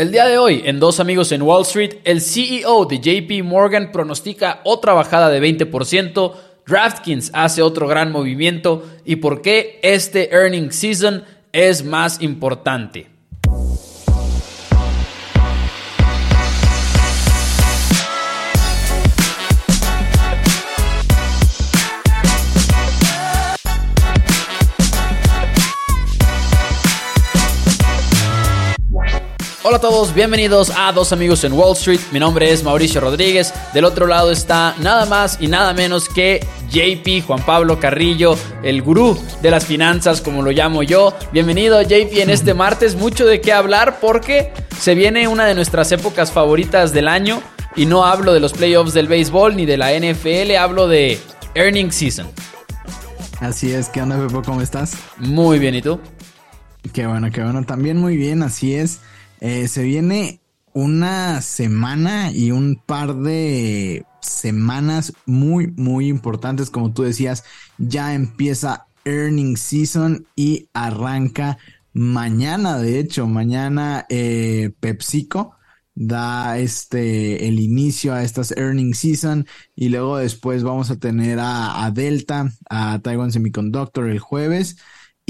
El día de hoy, en Dos Amigos en Wall Street, el CEO de JP Morgan pronostica otra bajada de 20%, DraftKings hace otro gran movimiento y por qué este earning season es más importante. Hola a todos, bienvenidos a Dos Amigos en Wall Street. Mi nombre es Mauricio Rodríguez. Del otro lado está nada más y nada menos que JP Juan Pablo Carrillo, el gurú de las finanzas, como lo llamo yo. Bienvenido JP en este martes. Mucho de qué hablar porque se viene una de nuestras épocas favoritas del año. Y no hablo de los playoffs del béisbol ni de la NFL, hablo de earning season. Así es, ¿qué onda Pepo? ¿Cómo estás? Muy bien, ¿y tú? Qué bueno, qué bueno. También muy bien, así es. Eh, se viene una semana y un par de semanas muy, muy importantes. Como tú decías, ya empieza earning season y arranca mañana. De hecho, mañana eh, PepsiCo da este el inicio a estas earning season y luego después vamos a tener a, a Delta, a Taiwan Semiconductor el jueves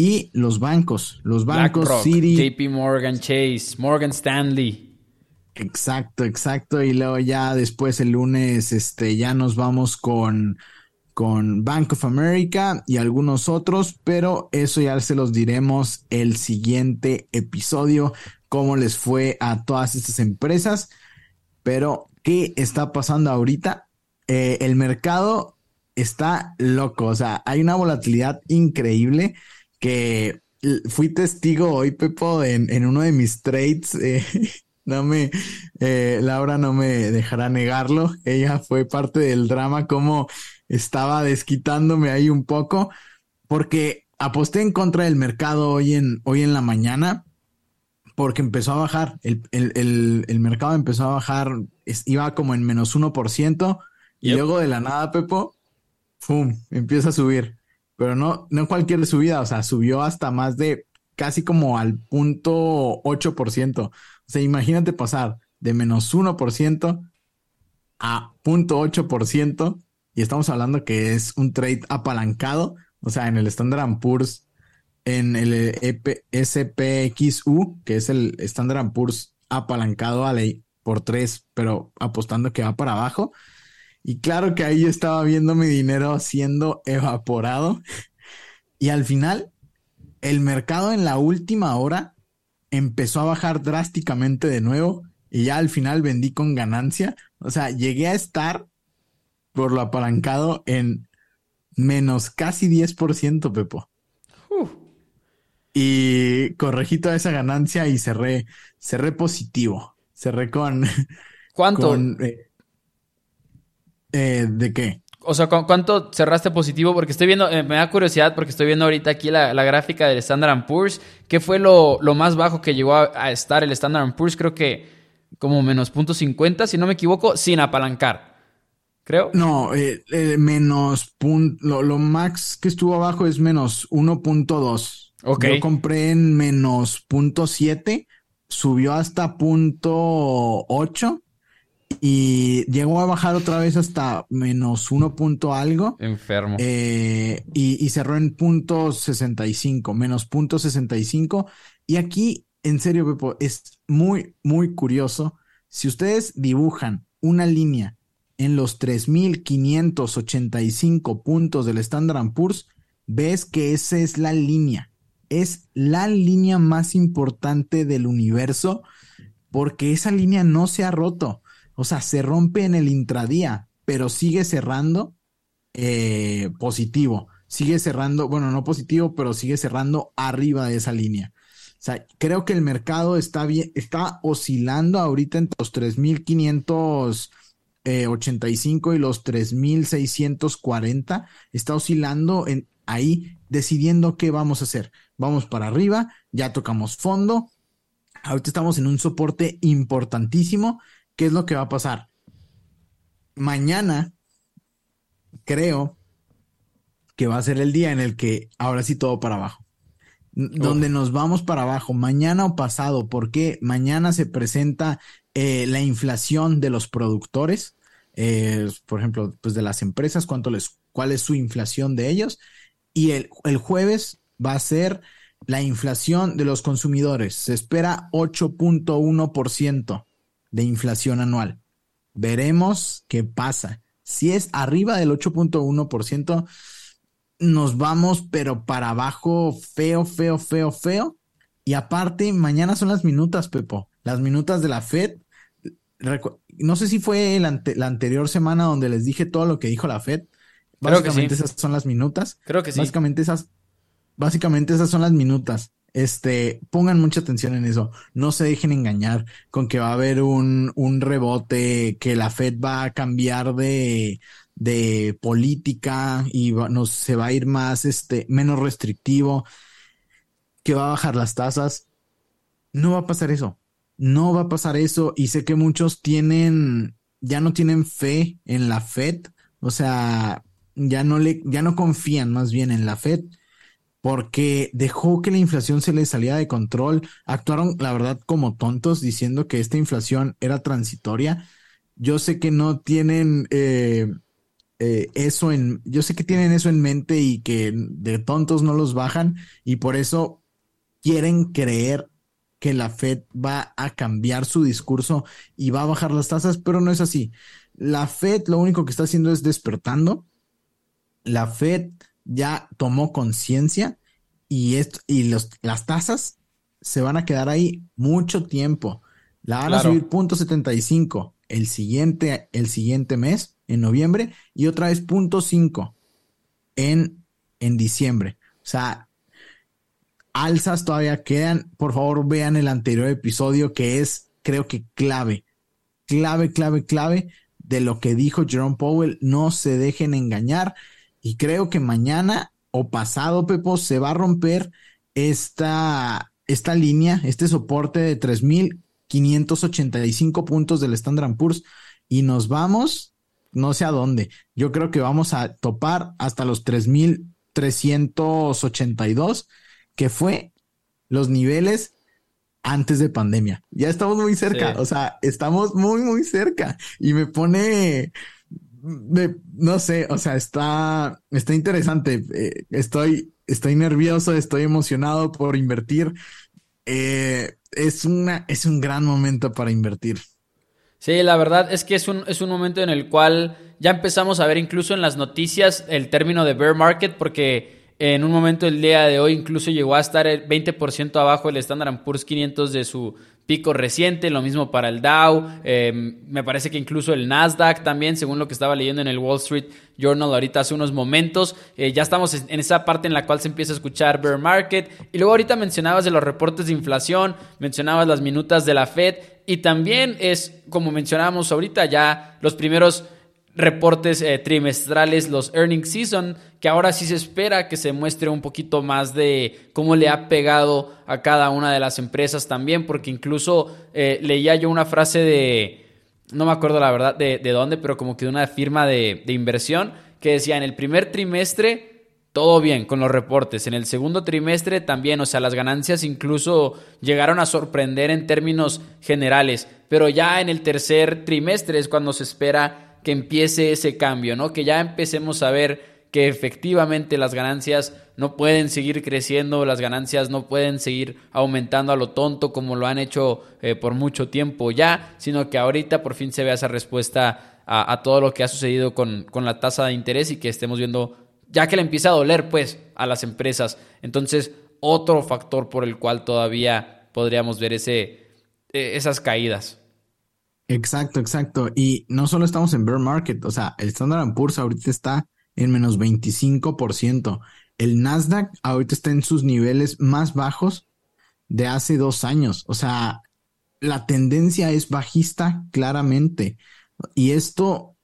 y los bancos, los bancos BlackRock, Citi, JP Morgan Chase, Morgan Stanley. Exacto, exacto. Y luego ya después el lunes, este, ya nos vamos con, con Bank of America y algunos otros, pero eso ya se los diremos el siguiente episodio, cómo les fue a todas estas empresas. Pero, ¿qué está pasando ahorita? Eh, el mercado está loco, o sea, hay una volatilidad increíble que fui testigo hoy, Pepo, en, en uno de mis trades. Eh, no me, eh, Laura no me dejará negarlo. Ella fue parte del drama, como estaba desquitándome ahí un poco, porque aposté en contra del mercado hoy en, hoy en la mañana, porque empezó a bajar. El, el, el, el mercado empezó a bajar, es, iba como en menos 1%, y Yep. luego de la nada, Pepo, ¡fum! empieza a subir pero no, no cualquier subida, o sea, subió hasta más de casi como al punto 8%. O sea, imagínate pasar de menos 1% a punto 8%, y estamos hablando que es un trade apalancado, o sea, en el Standard Poor's, en el EP SPXU, que es el Standard Poor's apalancado a ley por 3, pero apostando que va para abajo. Y claro que ahí yo estaba viendo mi dinero siendo evaporado. Y al final, el mercado en la última hora empezó a bajar drásticamente de nuevo. Y ya al final vendí con ganancia. O sea, llegué a estar por lo apalancado en menos casi 10%, Pepo. Uh, Y corregí toda esa ganancia y cerré, cerré positivo. Cerré con, ¿Cuánto? con eh, eh, ¿de qué? O sea, ¿cu- ¿cuánto cerraste positivo? Porque estoy viendo, eh, me da curiosidad porque estoy viendo ahorita aquí la, la gráfica del Standard Poor's. ¿Qué fue lo, lo más bajo que llegó a, a estar el Standard Poor's? Creo que como menos punto .50, si no me equivoco, sin apalancar. Creo. No, eh, eh, menos pun- lo, lo max que estuvo abajo es menos 1.2. Ok. Yo compré en menos punto .7, subió hasta punto .8 y llegó a bajar otra vez hasta menos 1 punto algo. Enfermo. Eh, y, y cerró en punto 65, menos punto 65. Y aquí, en serio, Pepo, es muy, muy curioso. Si ustedes dibujan una línea en los 3.585 puntos del Standard Poor's, ves que esa es la línea. Es la línea más importante del universo porque esa línea no se ha roto. O sea, se rompe en el intradía, pero sigue cerrando eh, positivo. Sigue cerrando, bueno, no positivo, pero sigue cerrando arriba de esa línea. O sea, creo que el mercado está bien, está oscilando ahorita entre los 3.585 y los 3.640. Está oscilando en ahí, decidiendo qué vamos a hacer. Vamos para arriba, ya tocamos fondo. Ahorita estamos en un soporte importantísimo. ¿Qué es lo que va a pasar? Mañana creo que va a ser el día en el que ahora sí todo para abajo. donde nos vamos para abajo, mañana o pasado, porque mañana se presenta eh, la inflación de los productores, eh, por ejemplo, pues de las empresas, cuánto les, cuál es su inflación de ellos, y el, el jueves va a ser la inflación de los consumidores. Se espera 8.1% de inflación anual. Veremos qué pasa. Si es arriba del 8.1%, nos vamos, pero para abajo, feo, feo, feo, feo. Y aparte, mañana son las minutas, Pepo. Las minutas de la Fed. No sé si fue la anterior semana donde les dije todo lo que dijo la Fed. Básicamente esas son las minutas. Creo que sí. Básicamente esas, básicamente esas son las minutas. Este, pongan mucha atención en eso. No se dejen engañar con que va a haber un, un rebote, que la Fed va a cambiar de, de política y se va a ir más, este, menos restrictivo, que va a bajar las tasas. No va a pasar eso. No va a pasar eso. Y sé que muchos tienen, ya no tienen fe en la Fed. O sea, ya no le, ya no confían más bien en la Fed porque dejó que la inflación se le saliera de control. Actuaron, la verdad, como tontos diciendo que esta inflación era transitoria. Yo sé que no tienen eh, eh, eso en, yo sé que tienen eso en mente y que de tontos no los bajan y por eso quieren creer que la Fed va a cambiar su discurso y va a bajar las tasas, pero no es así. La Fed lo único que está haciendo es despertando. La Fed ya tomó conciencia y, esto, y los, las tasas se van a quedar ahí mucho tiempo. La van a subir punto 75 el siguiente, el siguiente mes, en noviembre, y otra vez punto 5 en, en diciembre. O sea, alzas todavía quedan. Por favor, vean el anterior episodio que es, creo que clave, clave, clave, clave de lo que dijo Jerome Powell. No se dejen engañar. Y creo que mañana o pasado, Pepo, se va a romper esta, esta línea, este soporte de 3.585 puntos del Standard Poor's y nos vamos, no sé a dónde. Yo creo que vamos a topar hasta los 3.382, que fue los niveles antes de pandemia. Ya estamos muy cerca, o sea, estamos muy, muy cerca y me pone no sé, o sea, está, está interesante. Eh, estoy, estoy nervioso, estoy emocionado por invertir. Eh, es una, es un gran momento para invertir. Sí, la verdad es que es un, es un momento en el cual ya empezamos a ver incluso en las noticias el término de bear market, porque en un momento el día de hoy incluso llegó a estar el 20% abajo el Standard Poor's 500 de su pico reciente, lo mismo para el Dow, em, me parece que incluso el Nasdaq también, según lo que estaba leyendo en el Wall Street Journal ahorita hace unos momentos, eh, ya estamos en esa parte en la cual se empieza a escuchar bear market, y luego ahorita mencionabas de los reportes de inflación, mencionabas las minutas de la Fed, y también es, como mencionábamos ahorita, ya los primeros reportes eh, trimestrales, los earnings season, que ahora sí se espera que se muestre un poquito más de cómo le ha pegado a cada una de las empresas también, porque incluso eh, leía yo una frase de, no me acuerdo la verdad de, dónde, pero como que de una firma de, de inversión que decía en el primer trimestre todo bien con los reportes. En el segundo trimestre también, o sea, las ganancias incluso llegaron a sorprender en términos generales, pero ya en el tercer trimestre es cuando se espera que empiece ese cambio, ¿no? Que ya empecemos a ver que efectivamente las ganancias no pueden seguir creciendo, las ganancias no pueden seguir aumentando a lo tonto como lo han hecho eh, por mucho tiempo ya, sino que ahorita por fin se vea esa respuesta a, todo lo que ha sucedido con, con, la tasa de interés y que estemos viendo, ya que le empieza a doler pues a las empresas. Entonces, otro factor por el cual todavía podríamos ver ese, eh, esas caídas. Exacto, exacto. Y no solo estamos en bear market, o sea, el Standard Poor's ahorita está en menos 25%. El Nasdaq ahorita está en sus niveles más bajos de hace dos años. O sea, la tendencia es bajista claramente. Y esto,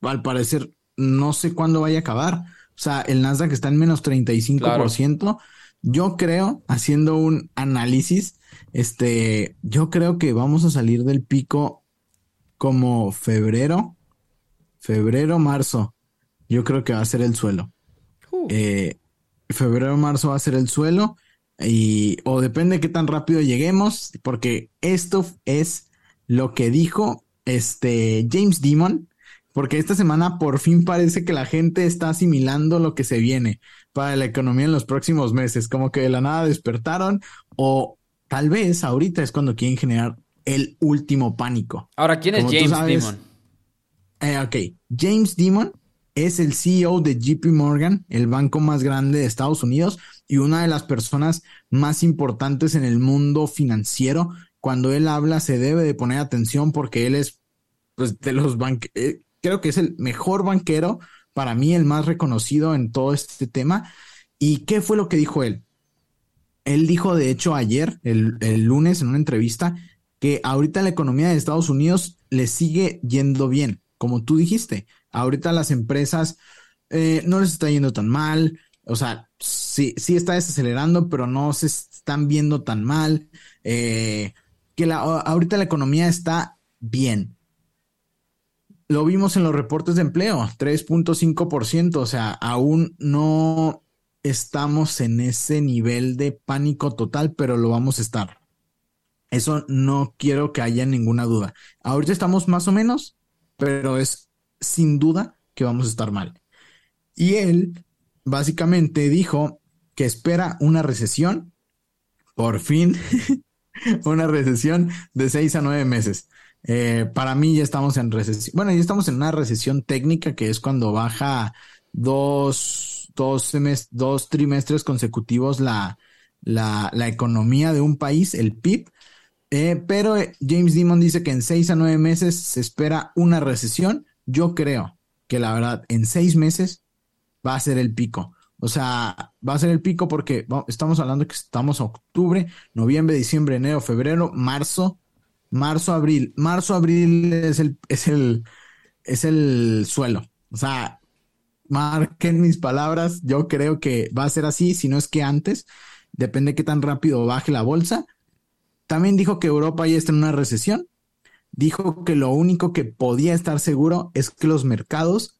al parecer, no sé cuándo vaya a acabar. O sea, el Nasdaq está en menos 35%. Yo creo, haciendo un análisis, este, yo creo que vamos a salir del pico como febrero, febrero, marzo. Yo creo que va a ser el suelo. Uh. Eh, febrero, marzo va a ser el suelo Y, o depende de qué tan rápido lleguemos, porque esto es lo que dijo este James Dimon, porque esta semana por fin parece que la gente está asimilando lo que se viene para la economía en los próximos meses, como que de la nada despertaron o tal vez ahorita es cuando quieren generar el último pánico. Ahora, ¿quién es James Dimon? Eh, ok, James Dimon es el CEO de JP Morgan, el banco más grande de Estados Unidos y una de las personas más importantes en el mundo financiero. Cuando él habla se debe de poner atención porque él es pues, de los banqueros, eh, creo que es el mejor banquero, para mí el más reconocido en todo este tema. ¿Y qué fue lo que dijo él? Él dijo, de hecho, ayer, el, lunes, en una entrevista, que ahorita la economía de Estados Unidos le sigue yendo bien, como tú dijiste. Ahorita las empresas eh, no les está yendo tan mal, o sea, sí, sí está desacelerando, pero no se están viendo tan mal. Eh, que la, ahorita la economía está bien. Lo vimos en los reportes de empleo, 3.5%, o sea, aún no estamos en ese nivel de pánico total, pero lo vamos a estar. Eso no quiero que haya ninguna duda. Ahorita estamos más o menos, pero es sin duda que vamos a estar mal. Y él básicamente dijo que espera una recesión, por fin, una recesión de seis a nueve meses. Eh, para mí ya estamos en recesión. Bueno, ya estamos en una recesión técnica que es cuando baja dos, dos, dos trimestres consecutivos la, la, la, economía de un país, el PIB. Eh, pero eh, James Dimon dice que en seis a nueve meses se espera una recesión. Yo creo que la verdad, en seis meses va a ser el pico. O sea, va a ser el pico porque estamos hablando que estamos octubre, noviembre, diciembre, enero, febrero, marzo, marzo, abril. Marzo, abril es el, es el, es el suelo. O sea, marquen mis palabras. Yo creo que va a ser así, si no es que antes. Depende de qué tan rápido baje la bolsa. También dijo que Europa ya está en una recesión. Dijo que lo único que podía estar seguro es que los mercados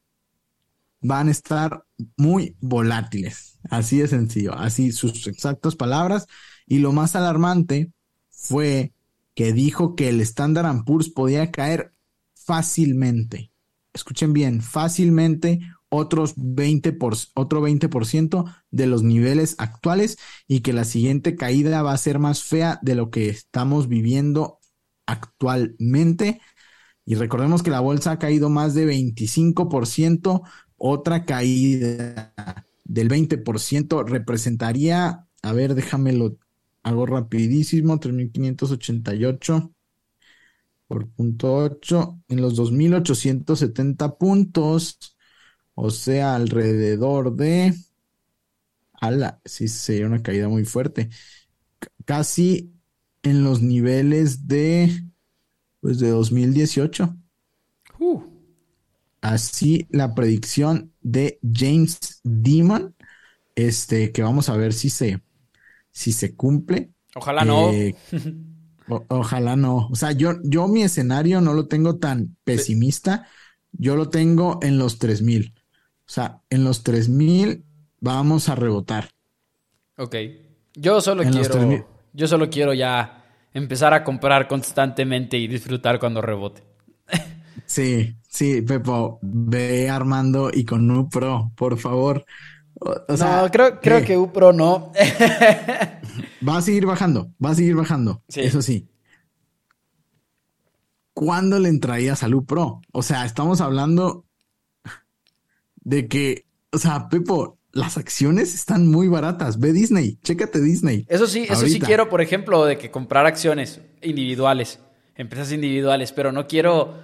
van a estar muy volátiles. Así de sencillo, así sus exactas palabras. Y lo más alarmante fue que dijo que el Standard Poor's podía caer fácilmente. Escuchen bien, fácilmente otros 20 por, otro 20% de los niveles actuales y que la siguiente caída va a ser más fea de lo que estamos viviendo actualmente. Y recordemos que la bolsa ha caído más de 25%, otra caída del 20% representaría, a ver, déjamelo, hago rapidísimo, 3.588 por punto 8 en los 2.870 puntos, o sea, alrededor de, ala, sí sería una caída muy fuerte, casi en los niveles de, pues de 2018. Uh. Así la predicción de James Demon, este, que vamos a ver si se, si se cumple. Ojalá no. Eh, ojalá no. O sea, yo, yo mi escenario no lo tengo tan pesimista. Yo lo tengo en los 3000. O sea, en los 3000 vamos a rebotar. Ok. Yo solo quiero. Yo solo quiero ya empezar a comprar constantemente y disfrutar cuando rebote. Sí, sí, Pepo, ve armando y con UPRO, por favor. no, creo, creo que UPRO no. va a seguir bajando, va a seguir bajando. Eso sí. ¿Cuándo le entrarías al UPRO? O sea, estamos hablando de que, o sea, Pepo, las acciones están muy baratas. Ve Disney, chécate Disney. Eso sí, eso sí quiero, por ejemplo, de que comprar acciones individuales, empresas individuales, pero no quiero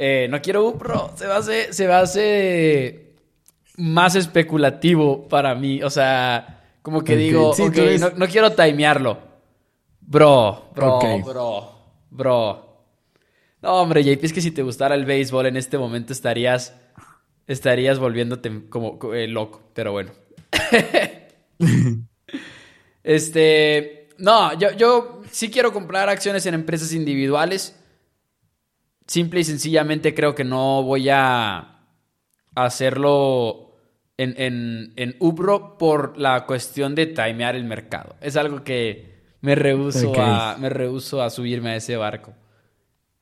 eh, no quiero UPRO, se va a se va a hacer más especulativo para mí. O sea, como que digo, no, quiero timearlo. Bro, bro, bro, bro. No, hombre, JP, es que si te gustara el béisbol en este momento estarías, estarías volviéndote como eh, loco, pero bueno. este, no, yo, yo sí quiero comprar acciones en empresas individuales simple y sencillamente creo que no voy a hacerlo en, en, en Ubro por la cuestión de timear el mercado. Es algo que me rehuso, a, me rehuso a subirme a ese barco.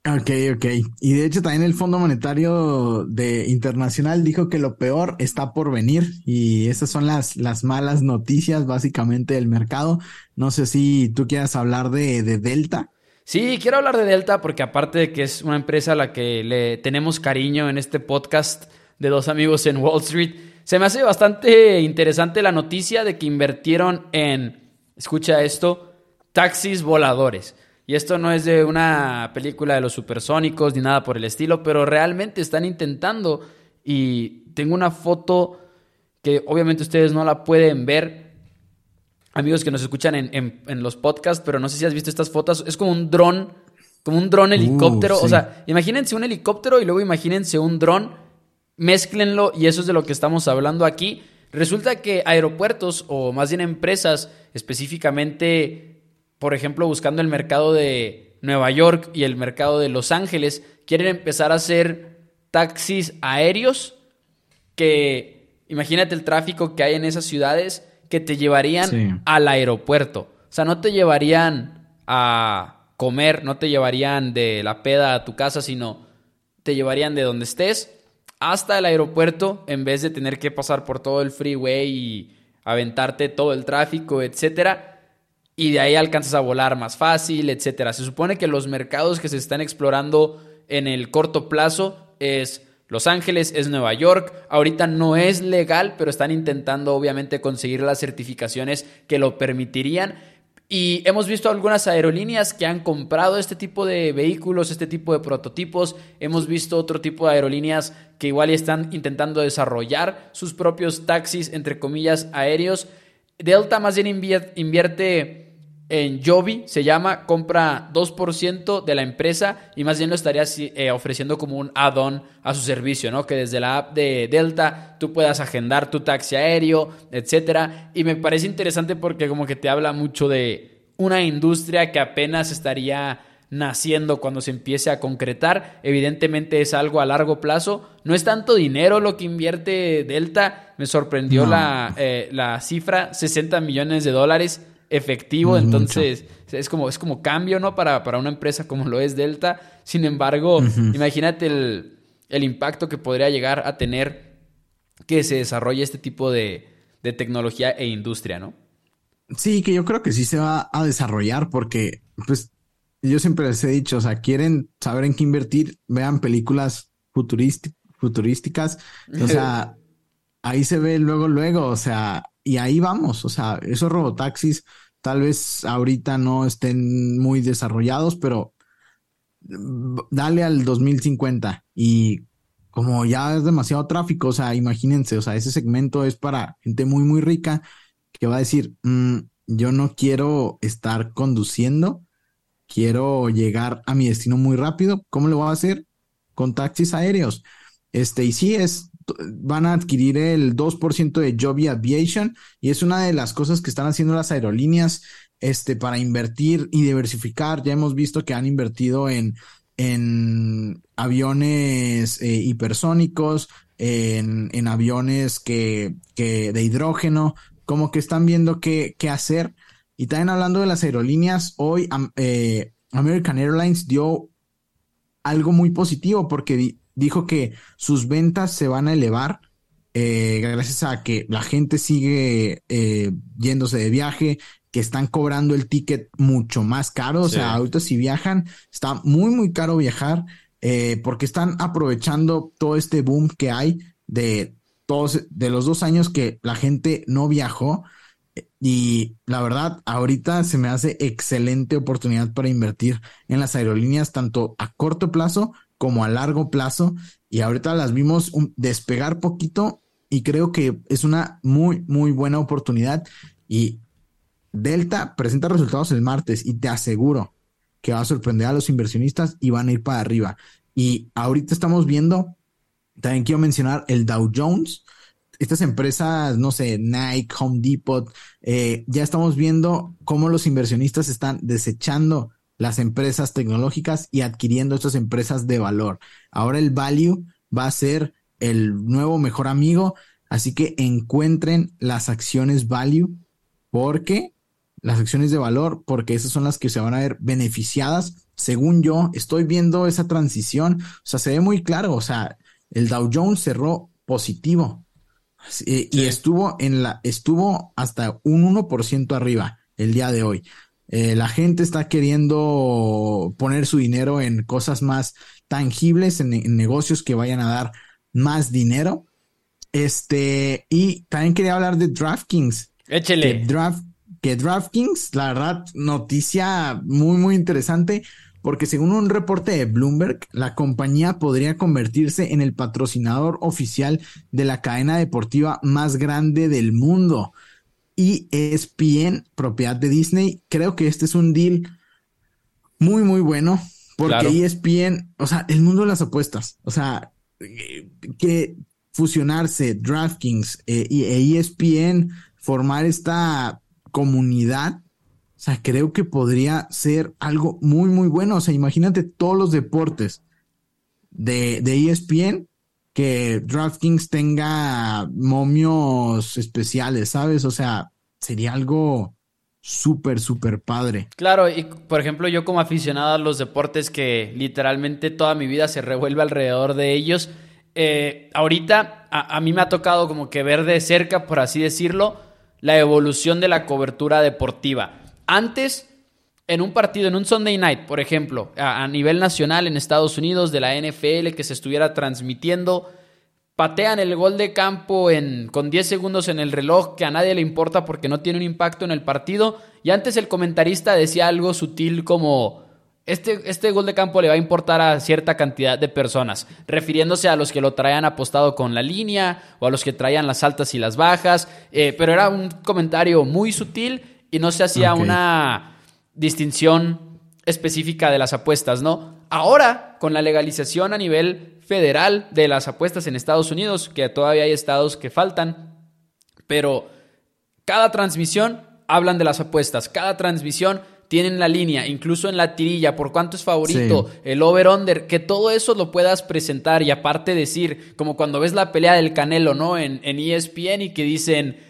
Ok, ok. Y de hecho también el Fondo Monetario de Internacional dijo que lo peor está por venir y esas son las, las malas noticias básicamente del mercado. No sé si tú quieras hablar de, de Delta. Sí, quiero hablar de Delta porque aparte de que es una empresa a la que le tenemos cariño en este podcast de dos amigos en Wall Street, se me hace bastante interesante la noticia de que invirtieron en, escucha esto, taxis voladores. Y esto no es de una película de los supersónicos ni nada por el estilo, pero realmente están intentando. Y tengo una foto que obviamente ustedes no la pueden ver. Amigos que nos escuchan en, los podcasts, pero no sé si has visto estas fotos. Es como un dron, como un dron uh, helicóptero. O sea, imagínense un helicóptero y luego imagínense un dron. Mézclenlo y eso es de lo que estamos hablando aquí. Resulta que aeropuertos o más bien empresas específicamente por ejemplo, buscando el mercado de Nueva York y el mercado de Los Ángeles, quieren empezar a hacer taxis aéreos que, imagínate el tráfico que hay en esas ciudades, que te llevarían al aeropuerto. O sea, no te llevarían a comer, no te llevarían de la peda a tu casa, sino te llevarían de donde estés hasta el aeropuerto en vez de tener que pasar por todo el freeway y aventarte todo el tráfico, etcétera y de ahí alcanzas a volar más fácil, etcétera. Se supone que los mercados que se están explorando en el corto plazo es Los Ángeles, es Nueva York. Ahorita no es legal, pero están intentando obviamente conseguir las certificaciones que lo permitirían. Y hemos visto algunas aerolíneas que han comprado este tipo de vehículos, este tipo de prototipos. Hemos visto otro tipo de aerolíneas que igual están intentando desarrollar sus propios taxis, entre comillas, aéreos. Delta más bien invierte en Joby, se llama, compra 2% de la empresa y más bien lo estaría eh, ofreciendo como un add-on a su servicio, ¿no? Que desde la app de Delta tú puedas agendar tu taxi aéreo, etcétera. Y me parece interesante porque como que te habla mucho de una industria que apenas estaría naciendo cuando se empiece a concretar. Evidentemente es algo a largo plazo. No es tanto dinero lo que invierte Delta. Me sorprendió la, eh, la cifra, 60 millones de dólares efectivo, entonces es como, es como cambio, ¿no? Para, para, una empresa como lo es Delta. Sin embargo, imagínate el, el, impacto que podría llegar a tener que se desarrolle este tipo de, de, tecnología e industria, ¿no? Sí, que yo creo que sí se va a desarrollar porque, pues, yo siempre les he dicho, o sea, quieren saber en qué invertir, vean películas futurísticas, o sea, ahí se ve luego, luego, o sea, y ahí vamos, o sea, esos robotaxis tal vez ahorita no estén muy desarrollados, pero dale al 2050 y como ya es demasiado tráfico, o sea, imagínense, o sea, ese segmento es para gente muy, muy rica que va a decir, mm, yo no quiero estar conduciendo, quiero llegar a mi destino muy rápido, ¿cómo lo voy a hacer? Con taxis aéreos. Este, y sí, es van a adquirir el 2% de Joby Aviation y es una de las cosas que están haciendo las aerolíneas este, para invertir y diversificar. Ya hemos visto que han invertido en, en aviones eh, hipersónicos, en, en aviones que, que, de hidrógeno, como que están viendo qué, qué hacer. Y también hablando de las aerolíneas, hoy eh, American Airlines dio algo muy positivo porque dijo que sus ventas se van a elevar eh, gracias a que la gente sigue eh, yéndose de viaje, que están cobrando el ticket mucho más caro. O sea, ahorita si viajan, está muy, muy caro viajar eh, porque están aprovechando todo este boom que hay de todos, de los dos años que la gente no viajó. Y la verdad, ahorita se me hace excelente oportunidad para invertir en las aerolíneas, tanto a corto plazo como a largo plazo y ahorita las vimos despegar poquito y creo que es una muy, muy buena oportunidad y Delta presenta resultados el martes y te aseguro que va a sorprender a los inversionistas y van a ir para arriba. Y ahorita estamos viendo, también quiero mencionar el Dow Jones, estas empresas, no sé, Nike, Home Depot, eh, ya estamos viendo cómo los inversionistas están desechando las empresas tecnológicas y adquiriendo estas empresas de valor. Ahora el value va a ser el nuevo mejor amigo Así que encuentren las acciones value porque las acciones de valor, porque esas son las que se van a ver beneficiadas. Según yo, estoy viendo esa transición. O sea, se ve muy claro. O sea, el Dow Jones cerró positivo y estuvo en la, estuvo hasta un 1% arriba el día de hoy. Eh, la gente está queriendo poner su dinero en cosas más tangibles, en, negocios que vayan a dar más dinero. Este, y también quería hablar de DraftKings. Échele. Que, Draft, que DraftKings, la verdad, noticia muy, muy interesante, porque según un reporte de Bloomberg, la compañía podría convertirse en el patrocinador oficial de la cadena deportiva más grande del mundo. ESPN, propiedad de Disney. Creo que este es un deal muy, muy bueno. Porque ESPN, o sea, el mundo de las apuestas, o sea, que fusionarse DraftKings eh, y ESPN, formar esta comunidad, o sea, creo que podría ser algo muy, muy bueno. O sea, imagínate todos los deportes de, de ESPN que DraftKings tenga momios especiales, ¿sabes? O sea, sería algo súper, súper padre. Claro, y por ejemplo, yo como aficionado a los deportes que literalmente toda mi vida se revuelve alrededor de ellos, eh, ahorita a, mí me ha tocado como que ver de cerca, por así decirlo, la evolución de la cobertura deportiva. Antes, en un partido, en un Sunday night, por ejemplo, a, nivel nacional en Estados Unidos, de la NFL que se estuviera transmitiendo, patean el gol de campo en, con 10 segundos en el reloj que a nadie le importa porque no tiene un impacto en el partido. Y antes el comentarista decía algo sutil como, este, este gol de campo le va a importar a cierta cantidad de personas, refiriéndose a los que lo traían apostado con la línea o a los que traían las altas y las bajas. Eh, pero era un comentario muy sutil y no se hacía una distinción específica de las apuestas, ¿no? Ahora, con la legalización a nivel federal de las apuestas en Estados Unidos, que todavía hay estados que faltan, pero cada transmisión hablan de las apuestas, cada transmisión tienen la línea, incluso en la tirilla, por cuánto es favorito, el over-under, que todo eso lo puedas presentar y aparte decir, como cuando ves la pelea del Canelo, ¿no? En, en ESPN y que dicen,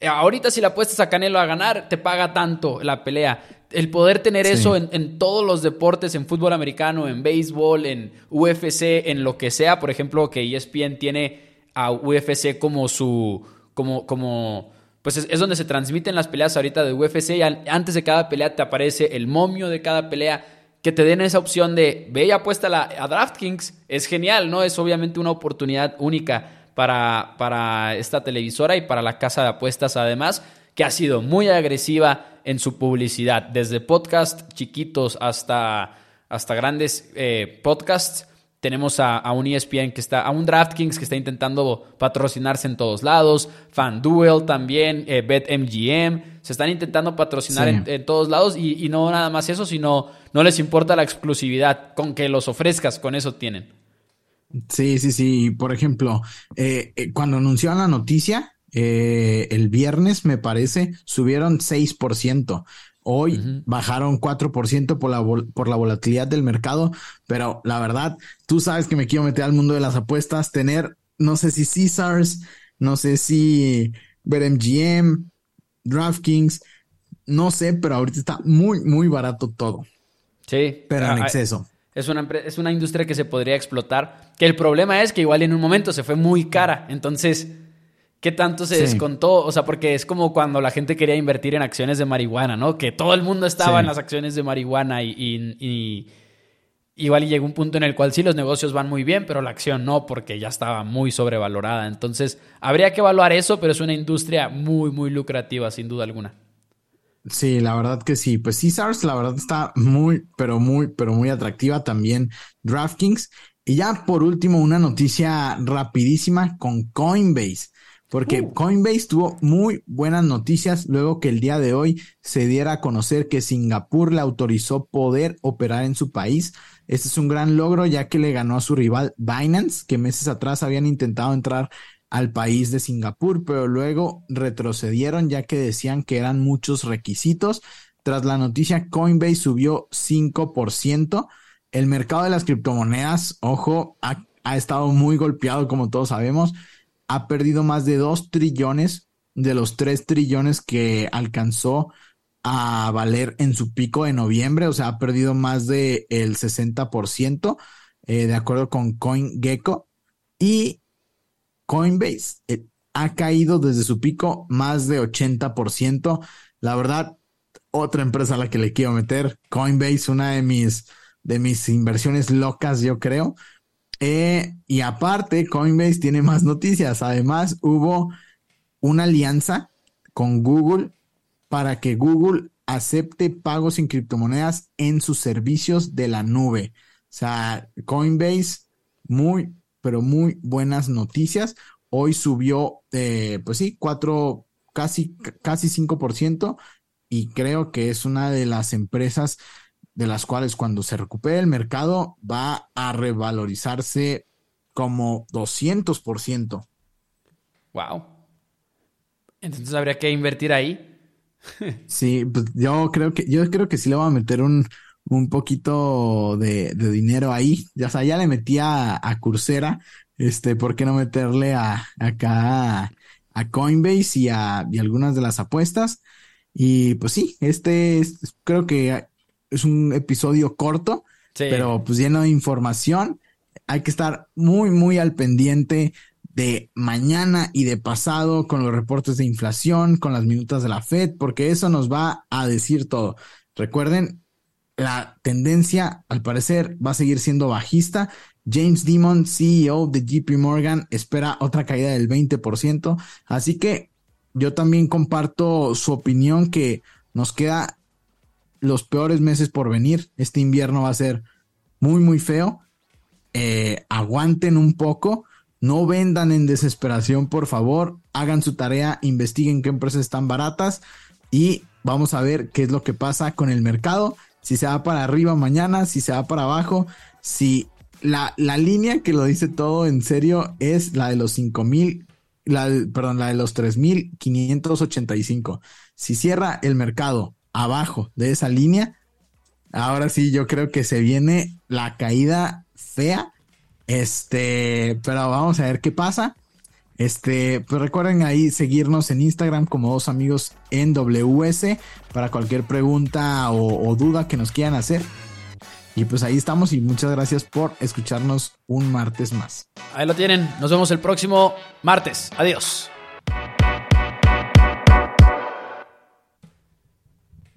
ahorita si la apuestas a Canelo a ganar, te paga tanto la pelea el poder tener eso en, todos los deportes, en fútbol americano, en béisbol, en UFC, en lo que sea, por ejemplo, que ESPN tiene a UFC como su, como, como, pues es, donde se transmiten las peleas ahorita de UFC y antes de cada pelea te aparece el momio de cada pelea, que te den esa opción de ve y apuesta a DraftKings, es genial, ¿no? Es obviamente una oportunidad única para, para esta televisora y para la casa de apuestas además que ha sido muy agresiva en su publicidad, desde podcasts chiquitos hasta, hasta grandes eh, podcasts. Tenemos a, un ESPN que está, a un DraftKings que está intentando patrocinarse en todos lados, FanDuel también, eh, BetMGM, se están intentando patrocinar en, todos lados y, no nada más eso, sino no les importa la exclusividad, con que los ofrezcas, con eso tienen. Sí, sí, sí. Por ejemplo, eh, cuando anunciaron la noticia, eh, el viernes, me parece, subieron 6%. Hoy bajaron 4% por la, por la volatilidad del mercado, pero la verdad, tú sabes que me quiero meter al mundo de las apuestas, tener, no sé si Caesars, no sé si BetMGM, DraftKings, no sé, pero ahorita está muy, muy barato todo. Sí. Pero en ah, exceso. Es una, es una industria que se podría explotar, que el problema es que igual en un momento se fue muy cara, entonces ¿Qué tanto se descontó? O sea, porque es como cuando la gente quería invertir en acciones de marihuana, ¿no? Que todo el mundo estaba en las acciones de marihuana y, igual llegó un punto en el cual sí los negocios van muy bien, pero la acción no, porque ya estaba muy sobrevalorada. Entonces, habría que evaluar eso, pero es una industria muy, muy lucrativa, sin duda alguna. Sí, la verdad que sí. Pues Caesars, la verdad está muy, pero muy, pero muy atractiva también. DraftKings. Y ya por último, una noticia rapidísima con Coinbase porque uh. Coinbase tuvo muy buenas noticias luego que el día de hoy se diera a conocer que Singapur le autorizó poder operar en su país. Este es un gran logro ya que le ganó a su rival Binance, que meses atrás habían intentado entrar al país de Singapur, pero luego retrocedieron ya que decían que eran muchos requisitos. Tras la noticia, Coinbase subió 5%. El mercado de las criptomonedas, ojo, ha, ha estado muy golpeado como todos sabemos ha perdido más de 2 trillones de los 3 trillones que alcanzó a valer en su pico de noviembre, o sea, ha perdido más del el 60%, eh, de acuerdo con CoinGecko. Y Coinbase eh, ha caído desde su pico más de 80%. La verdad, otra empresa a la que le quiero meter, Coinbase, una de mis, de mis inversiones locas, yo creo. Eh, y aparte, Coinbase tiene más noticias. Además, hubo una alianza con Google para que Google acepte pagos en criptomonedas en sus servicios de la nube. O sea, Coinbase, muy, pero muy buenas noticias. Hoy subió, eh, pues sí, cuatro, casi, casi 5% y creo que es una de las empresas de las cuales cuando se recupere el mercado va a revalorizarse como 200%. Wow. Entonces habría que invertir ahí. Sí, pues yo creo que, yo creo que sí le voy a meter un, un poquito de, de dinero ahí. Ya, o sea, ya le metí a, a Coursera. Este, ¿por qué no meterle a acá a, Coinbase y a y algunas de las apuestas? Y pues sí, este es, creo que es un episodio corto, pero pues lleno de información. Hay que estar muy, muy al pendiente de mañana y de pasado con los reportes de inflación, con las minutas de la Fed, porque eso nos va a decir todo. Recuerden, la tendencia al parecer va a seguir siendo bajista. James Dimon, CEO de JP Morgan, espera otra caída del 20%. Así que yo también comparto su opinión que nos queda los peores meses por venir. Este invierno va a ser muy, muy feo. Eh, aguanten un poco. No vendan en desesperación, por favor. Hagan su tarea, investiguen qué empresas están baratas y vamos a ver qué es lo que pasa con el mercado. Si se va para arriba mañana, si se va para abajo, si la, la línea que lo dice todo en serio es la de los 5000, la, perdón, la de los 3585. Si cierra el mercado abajo de esa línea, ahora sí yo creo que se viene la caída fea este, pero vamos a ver qué pasa. Este, pues recuerden ahí seguirnos en Instagram como dos amigos en WS para cualquier pregunta o, duda que nos quieran hacer. Y pues ahí estamos y muchas gracias por escucharnos un martes más. Ahí lo tienen. Nos vemos el próximo martes. Adiós.